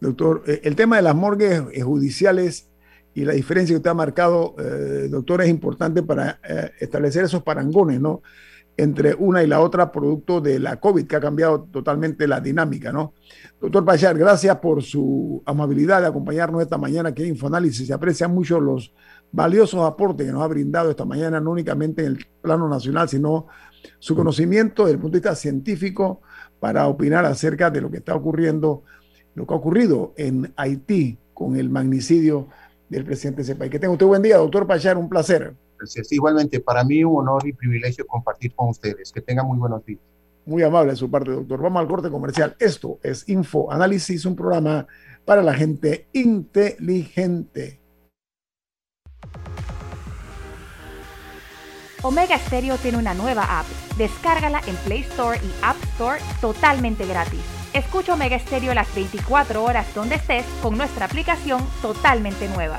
Doctor, eh, el tema de las morgues eh, judiciales y la diferencia que usted ha marcado, doctor, es importante para establecer esos parangones, ¿no? Entre una y la otra producto de la COVID, que ha cambiado totalmente la dinámica, ¿no? Doctor Pachar, gracias por su amabilidad de acompañarnos esta mañana aquí en Infoanálisis. Se aprecian mucho los valiosos aportes que nos ha brindado esta mañana, no únicamente en el plano nacional, sino su conocimiento desde el punto de vista científico para opinar acerca de lo que está ocurriendo, lo que ha ocurrido en Haití con el magnicidio del presidente de ese país. Que tenga usted buen día, doctor Pachar, un placer. Gracias. Igualmente, para mí un honor y privilegio compartir con ustedes. Que tengan muy buenos días. Muy amable de su parte, doctor. Vamos al corte comercial. Esto es Info Análisis, un programa para la gente inteligente. Omega Stereo tiene una nueva app. Descárgala en Play Store y App Store totalmente gratis. Escucha Omega Stereo las 24 horas donde estés con nuestra aplicación totalmente nueva.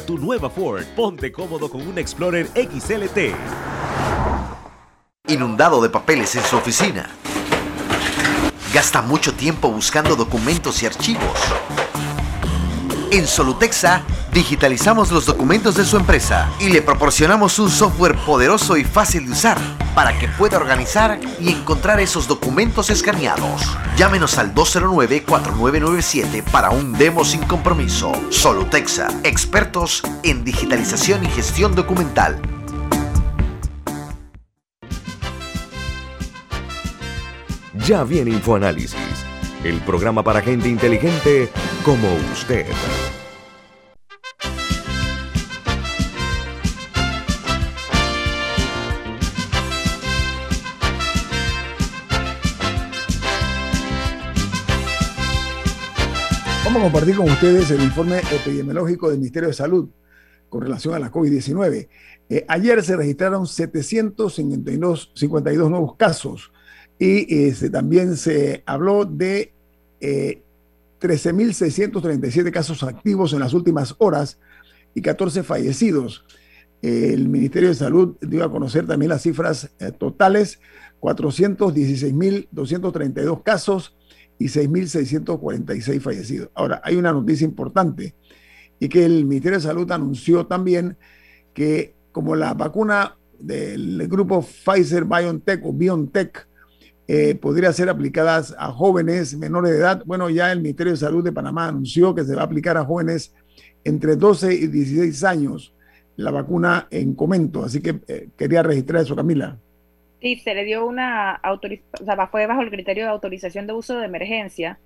tu nueva Ford. Ponte cómodo con un Explorer XLT. Inundado de papeles en su oficina. Gasta mucho tiempo buscando documentos y archivos. En Solutexa digitalizamos los documentos de su empresa y le proporcionamos un software poderoso y fácil de usar para que pueda organizar y encontrar esos documentos escaneados. Llámenos al 209-4997 para un demo sin compromiso. Solutexa, expertos en digitalización y gestión documental. Ya viene InfoAnálisis, el programa para gente inteligente como usted. A compartir con ustedes el informe epidemiológico del Ministerio de Salud con relación a la COVID-19. Eh, ayer se registraron 752 52 nuevos casos y este, también se habló de eh, 13.637 casos activos en las últimas horas y 14 fallecidos. El Ministerio de Salud dio a conocer también las cifras eh, totales, 416.232 casos y 6.646 fallecidos. Ahora, hay una noticia importante y que el Ministerio de Salud anunció también que como la vacuna del grupo Pfizer BioNTech o BioNTech eh, podría ser aplicadas a jóvenes menores de edad. Bueno, ya el Ministerio de Salud de Panamá anunció que se va a aplicar a jóvenes entre 12 y 16 años la vacuna en comento. Así que eh, quería registrar eso, Camila. Sí, se le dio una autorización, o sea, fue bajo el criterio de autorización de uso de emergencia.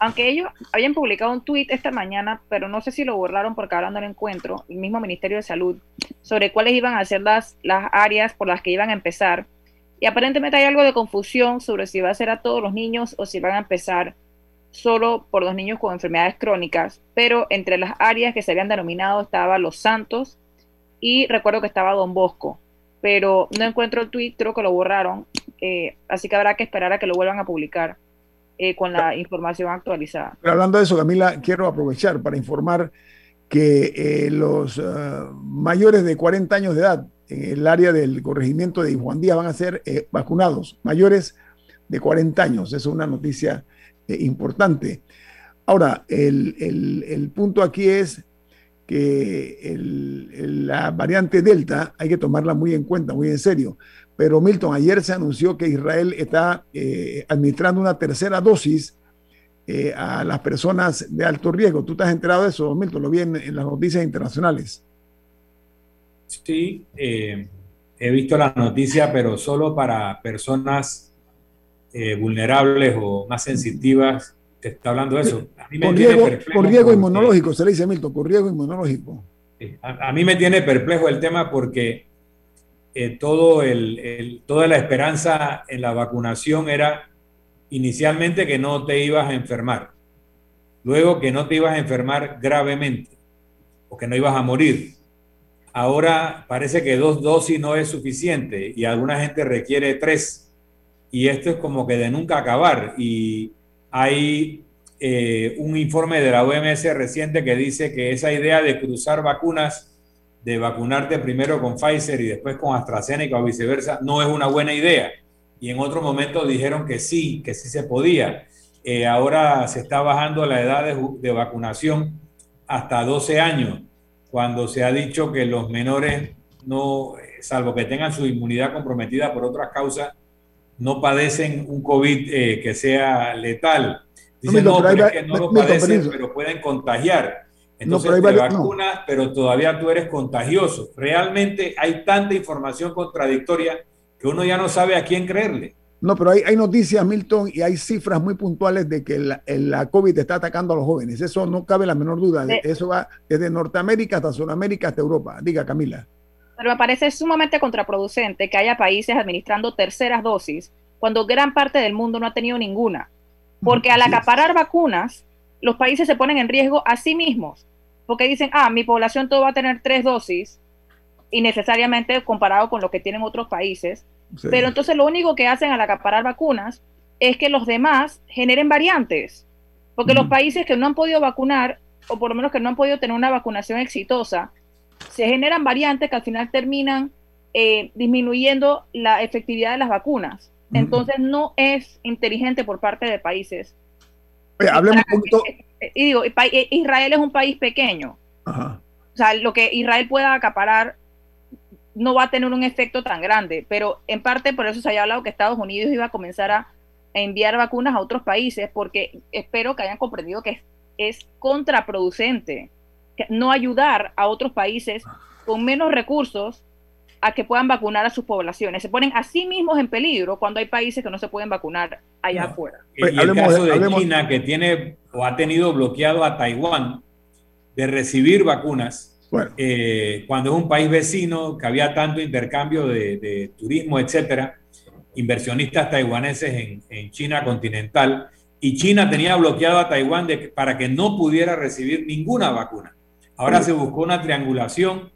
Aunque ellos habían publicado un tuit esta mañana, pero no sé si lo borraron porque hablando del encuentro, el mismo Ministerio de Salud, sobre cuáles iban a ser las, las áreas por las que iban a empezar. Y aparentemente hay algo de confusión sobre si va a ser a todos los niños o si van a empezar solo por los niños con enfermedades crónicas, pero entre las áreas que se habían denominado estaba Los Santos y recuerdo que estaba Don Bosco, pero no encuentro el tweet, creo que lo borraron, eh, así que habrá que esperar a que lo vuelvan a publicar eh, con la información actualizada. Pero hablando de eso, Camila, quiero aprovechar para informar que eh, los mayores de 40 años de edad en el área del corregimiento de Juan Díaz van a ser vacunados, mayores de 40 años. Es una noticia importante. Ahora, el, el, punto aquí es que la variante Delta hay que tomarla muy en cuenta, muy en serio. Pero Milton, ayer se anunció que Israel está eh, administrando una tercera dosis eh, a las personas de alto riesgo. ¿Tú te has enterado de eso, Milton? Lo vi en, las noticias internacionales. Sí, eh, he visto la noticia, pero solo para personas vulnerables o más sensitivas. Te está hablando de eso. A mí me riesgo inmunológico, se le dice Milton, con riesgo inmunológico. A, a, mí me tiene perplejo el tema porque eh, todo el, toda la esperanza en la vacunación era inicialmente que no te ibas a enfermar, luego que no te ibas a enfermar gravemente o que no ibas a morir. Ahora parece que dos dosis no es suficiente y alguna gente requiere tres. Y esto es como que de nunca acabar. Y hay eh, un informe de la OMS reciente que dice que esa idea de cruzar vacunas de vacunarte primero con Pfizer y después con AstraZeneca o viceversa, no es una buena idea. Y en otro momento dijeron que sí, que sí se podía. Eh, ahora se está bajando la edad de, vacunación hasta 12 años, cuando se ha dicho que los menores no, salvo que tengan su inmunidad comprometida por otras causas, no padecen un COVID eh, que sea letal. Dicen, no, pero, que no lo padecen, pero pueden contagiar. Entonces no, pero te vacunas, pero todavía tú eres contagioso. Realmente hay tanta información contradictoria que uno ya no sabe a quién creerle. No, pero hay, hay noticias, Milton, y hay cifras muy puntuales de que la, la, COVID está atacando a los jóvenes. Eso no cabe la menor duda. Eso va desde Norteamérica hasta Sudamérica hasta Europa. Diga, Camila. Pero me parece sumamente contraproducente que haya países administrando terceras dosis cuando gran parte del mundo no ha tenido ninguna. Porque al acaparar vacunas, los países se ponen en riesgo a sí mismos, porque dicen, ah, mi población todo va a tener tres dosis, innecesariamente comparado con lo que tienen otros países, pero entonces lo único que hacen al acaparar vacunas es que los demás generen variantes, porque los países que no han podido vacunar, o por lo menos que no han podido tener una vacunación exitosa, se generan variantes que al final terminan eh, disminuyendo la efectividad de las vacunas. Entonces no es inteligente por parte de países hablemos un poquito. Y digo, Israel es un país pequeño. O sea, lo que Israel pueda acaparar no va a tener un efecto tan grande, pero en parte por eso se había hablado que Estados Unidos iba a comenzar a, enviar vacunas a otros países, porque espero que hayan comprendido que es, es contraproducente no ayudar a otros países con menos recursos a que puedan vacunar a sus poblaciones. Se ponen a sí mismos en peligro cuando hay países que no se pueden vacunar allá afuera. Y, el caso de, China, que tiene o ha tenido bloqueado a Taiwán de recibir vacunas, eh, cuando es un país vecino, que había tanto intercambio de, turismo, etcétera, inversionistas taiwaneses en, China continental, y China tenía bloqueado a Taiwán para que no pudiera recibir ninguna vacuna. Ahora se buscó una triangulación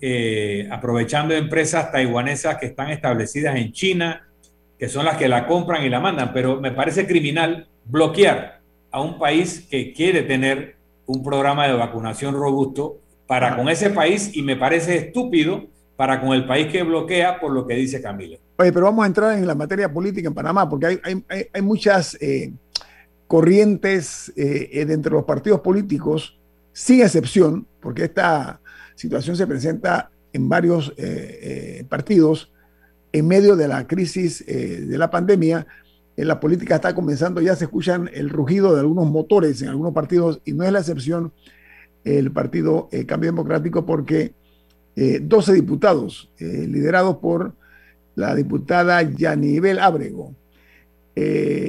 eh, aprovechando empresas taiwanesas que están establecidas en China, que son las que la compran y la mandan, pero me parece criminal bloquear a un país que quiere tener un programa de vacunación robusto para con ese país y me parece estúpido para con el país que bloquea por lo que dice Camilo. Oye, pero vamos a entrar en la materia política en Panamá, porque hay, hay, muchas eh, corrientes eh, dentro de los partidos políticos, sin excepción, porque esta situación se presenta en varios eh, eh, partidos en medio de la crisis eh, de la pandemia. En la política está comenzando, ya se escuchan el rugido de algunos motores en algunos partidos y no es la excepción el partido Cambio Democrático porque 12 diputados liderados por la diputada Yanibel Ábrego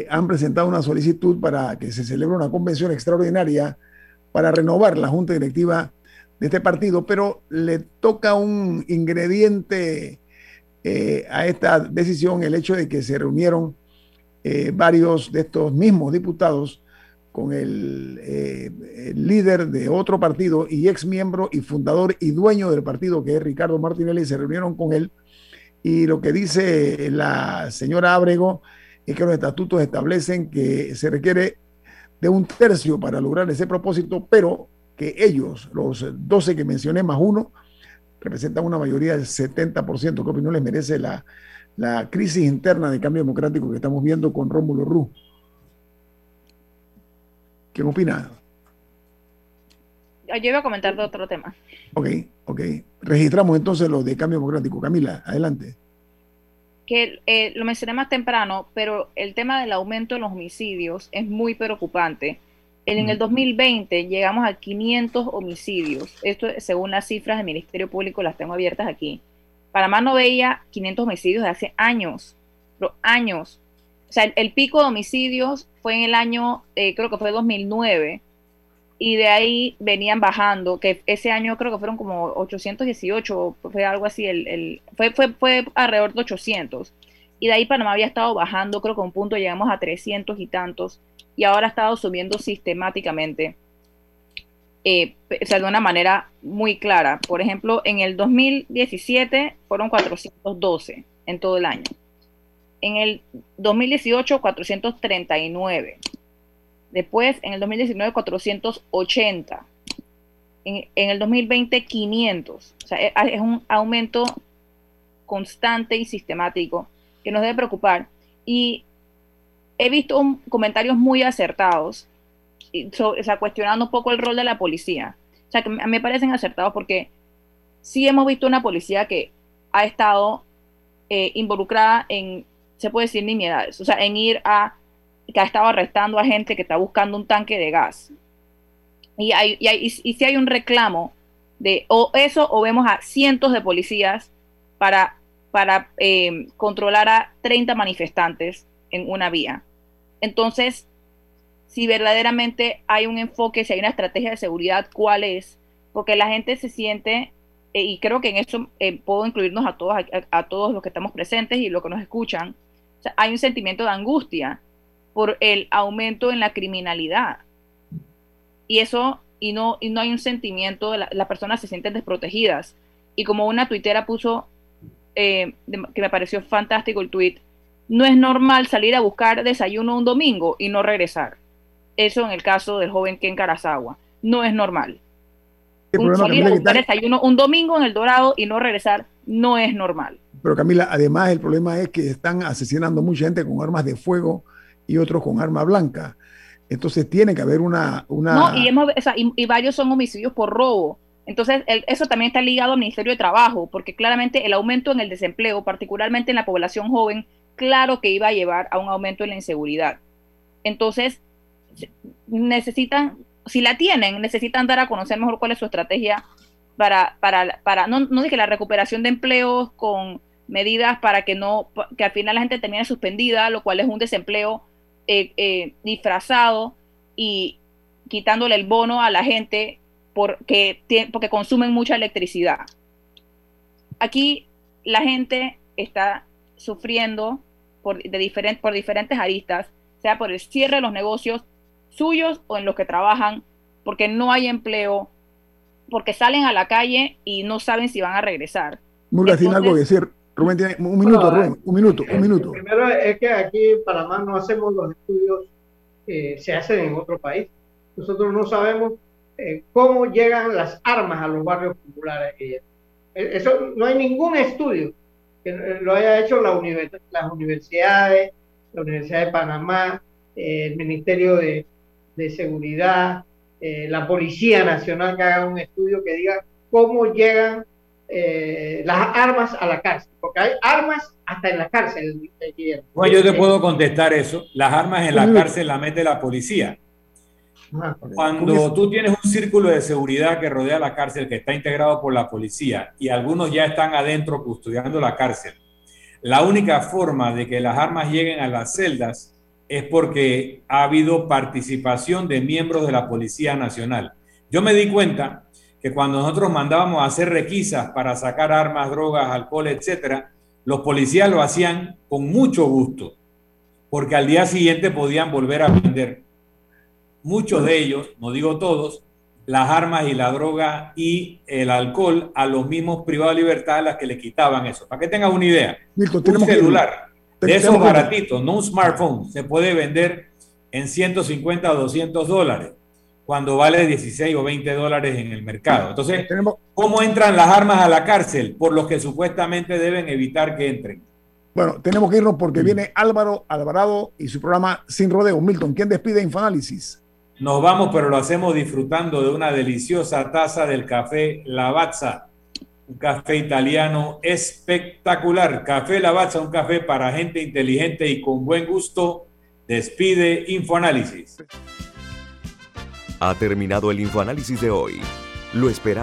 han presentado una solicitud para que se celebre una convención extraordinaria para renovar la junta directiva de este partido, pero le toca un ingrediente eh, a esta decisión el hecho de que se reunieron eh, varios de estos mismos diputados con el, eh, el, líder de otro partido y ex miembro y fundador y dueño del partido, que es Ricardo Martinelli, se reunieron con él. Y lo que dice la señora Abrego es que los estatutos establecen que se requiere de un tercio para lograr ese propósito, pero que ellos, los 12 que mencioné más uno, representan una mayoría del 70%, que no les merece la, la crisis interna de cambio democrático que estamos viendo con Rómulo Ruz. ¿Qué opina? yo iba a comentar de otro tema. Ok, ok. Registramos entonces lo de cambio democrático. Camila, adelante. Que eh, lo mencioné más temprano, pero el tema del aumento en los homicidios es muy preocupante. En, el 2020 llegamos a 500 homicidios. Esto según las cifras del Ministerio Público, las tengo abiertas aquí. Panamá no veía 500 homicidios de hace años, pero años. O sea, el, pico de homicidios fue en el año, eh, creo que fue 2009, y de ahí venían bajando, que ese año creo que fueron como 818, fue algo así, el, fue, fue, fue alrededor de 800. Y de ahí Panamá había estado bajando, creo que un punto llegamos a 300 y tantos, y ahora ha estado subiendo sistemáticamente. Eh, o sea, de una manera muy clara. Por ejemplo, en el 2017 fueron 412 en todo el año. En el 2018, 439. Después, en el 2019, 480. En, el 2020, 500. O sea, es un aumento constante y sistemático que nos debe preocupar. Y he visto comentarios muy acertados cuestionando un poco el rol de la policía. O sea, que me parecen acertados porque sí hemos visto una policía que ha estado eh, involucrada en, se puede decir, nimiedades, o sea, en ir a, que ha estado arrestando a gente que está buscando un tanque de gas. Y, hay, y, si hay un reclamo de o eso, o vemos a cientos de policías para, para eh, controlar a 30 manifestantes en una vía. Entonces, si verdaderamente hay un enfoque, si hay una estrategia de seguridad, cuál es, porque la gente se siente, eh, y creo que en eso eh, puedo incluirnos a todos, a, todos los que estamos presentes y los que nos escuchan, hay un sentimiento de angustia por el aumento en la criminalidad. Y eso, y no, y no hay un sentimiento, de las personas se sienten desprotegidas. Y como una tuitera puso, eh, que me pareció fantástico el tuit, no es normal salir a buscar desayuno un domingo y no regresar. Eso en el caso del joven Ken Karasawa. No es normal. Un, salir a desayuno un domingo en El Dorado y no regresar no es normal. Pero Camila, además el problema es que están asesinando mucha gente con armas de fuego y otros con arma blanca. Entonces tiene que haber una... una... No, y, hemos, y, varios son homicidios por robo. Entonces, eso también está ligado al Ministerio de Trabajo, porque claramente el aumento en el desempleo, particularmente en la población joven, claro que iba a llevar a un aumento en la inseguridad. Entonces, necesitan, si la tienen, necesitan dar a conocer mejor cuál es su estrategia para, para, para no, no dije la recuperación de empleos con medidas para que no, que al final la gente termine suspendida, lo cual es un desempleo eh, eh, disfrazado y quitándole el bono a la gente porque, porque consumen mucha electricidad. Aquí la gente está sufriendo por, de por diferentes aristas, sea por el cierre de los negocios, suyos o en los que trabajan, porque no hay empleo, porque salen a la calle y no saben si van a regresar. Murga tiene algo que decir. Rubén tiene un minuto, Rubén, un minuto, un minuto. Primero es que aquí en Panamá no hacemos los estudios que se hacen en otro país. Nosotros no sabemos eh, cómo llegan las armas a los barrios populares. Eh, eso no hay ningún estudio que lo haya hecho la las universidades, la Universidad de Panamá, eh, el Ministerio de, de seguridad, eh, la Policía Nacional que haga un estudio que diga cómo llegan eh, las armas a la cárcel, porque hay armas hasta en la cárcel. Bueno, yo te puedo contestar eso. Las armas en la cárcel las mete la policía. Ah, Cuando tú tienes un círculo de seguridad que rodea la cárcel, que está integrado por la policía, y algunos ya están adentro custodiando la cárcel, la única forma de que las armas lleguen a las celdas es porque ha habido participación de miembros de la Policía Nacional. Yo me di cuenta que cuando nosotros mandábamos a hacer requisas para sacar armas, drogas, alcohol, etcétera, los policías lo hacían con mucho gusto, porque al día siguiente podían volver a vender. Muchos de ellos, no digo todos, las armas y la droga y el alcohol a los mismos privados de libertad a las que le quitaban eso. Para que tengas una idea, un celular de esos baratitos, no un smartphone, se puede vender en 150 o 200 dólares cuando vale 16 o 20 dólares en el mercado. Entonces, ¿cómo entran las armas a la cárcel? Por los que supuestamente deben evitar que entren. Bueno, tenemos que irnos porque mm. viene Álvaro Alvarado y su programa Sin Rodeo. Milton, ¿quién despide Infoanálisis? Nos vamos, pero lo hacemos disfrutando de una deliciosa taza del café Lavazza, un café italiano espectacular. Café Lavazza, un café para gente inteligente y con buen gusto. Despide Infoanálisis. Ha terminado el infoanálisis de hoy. Lo esperamos.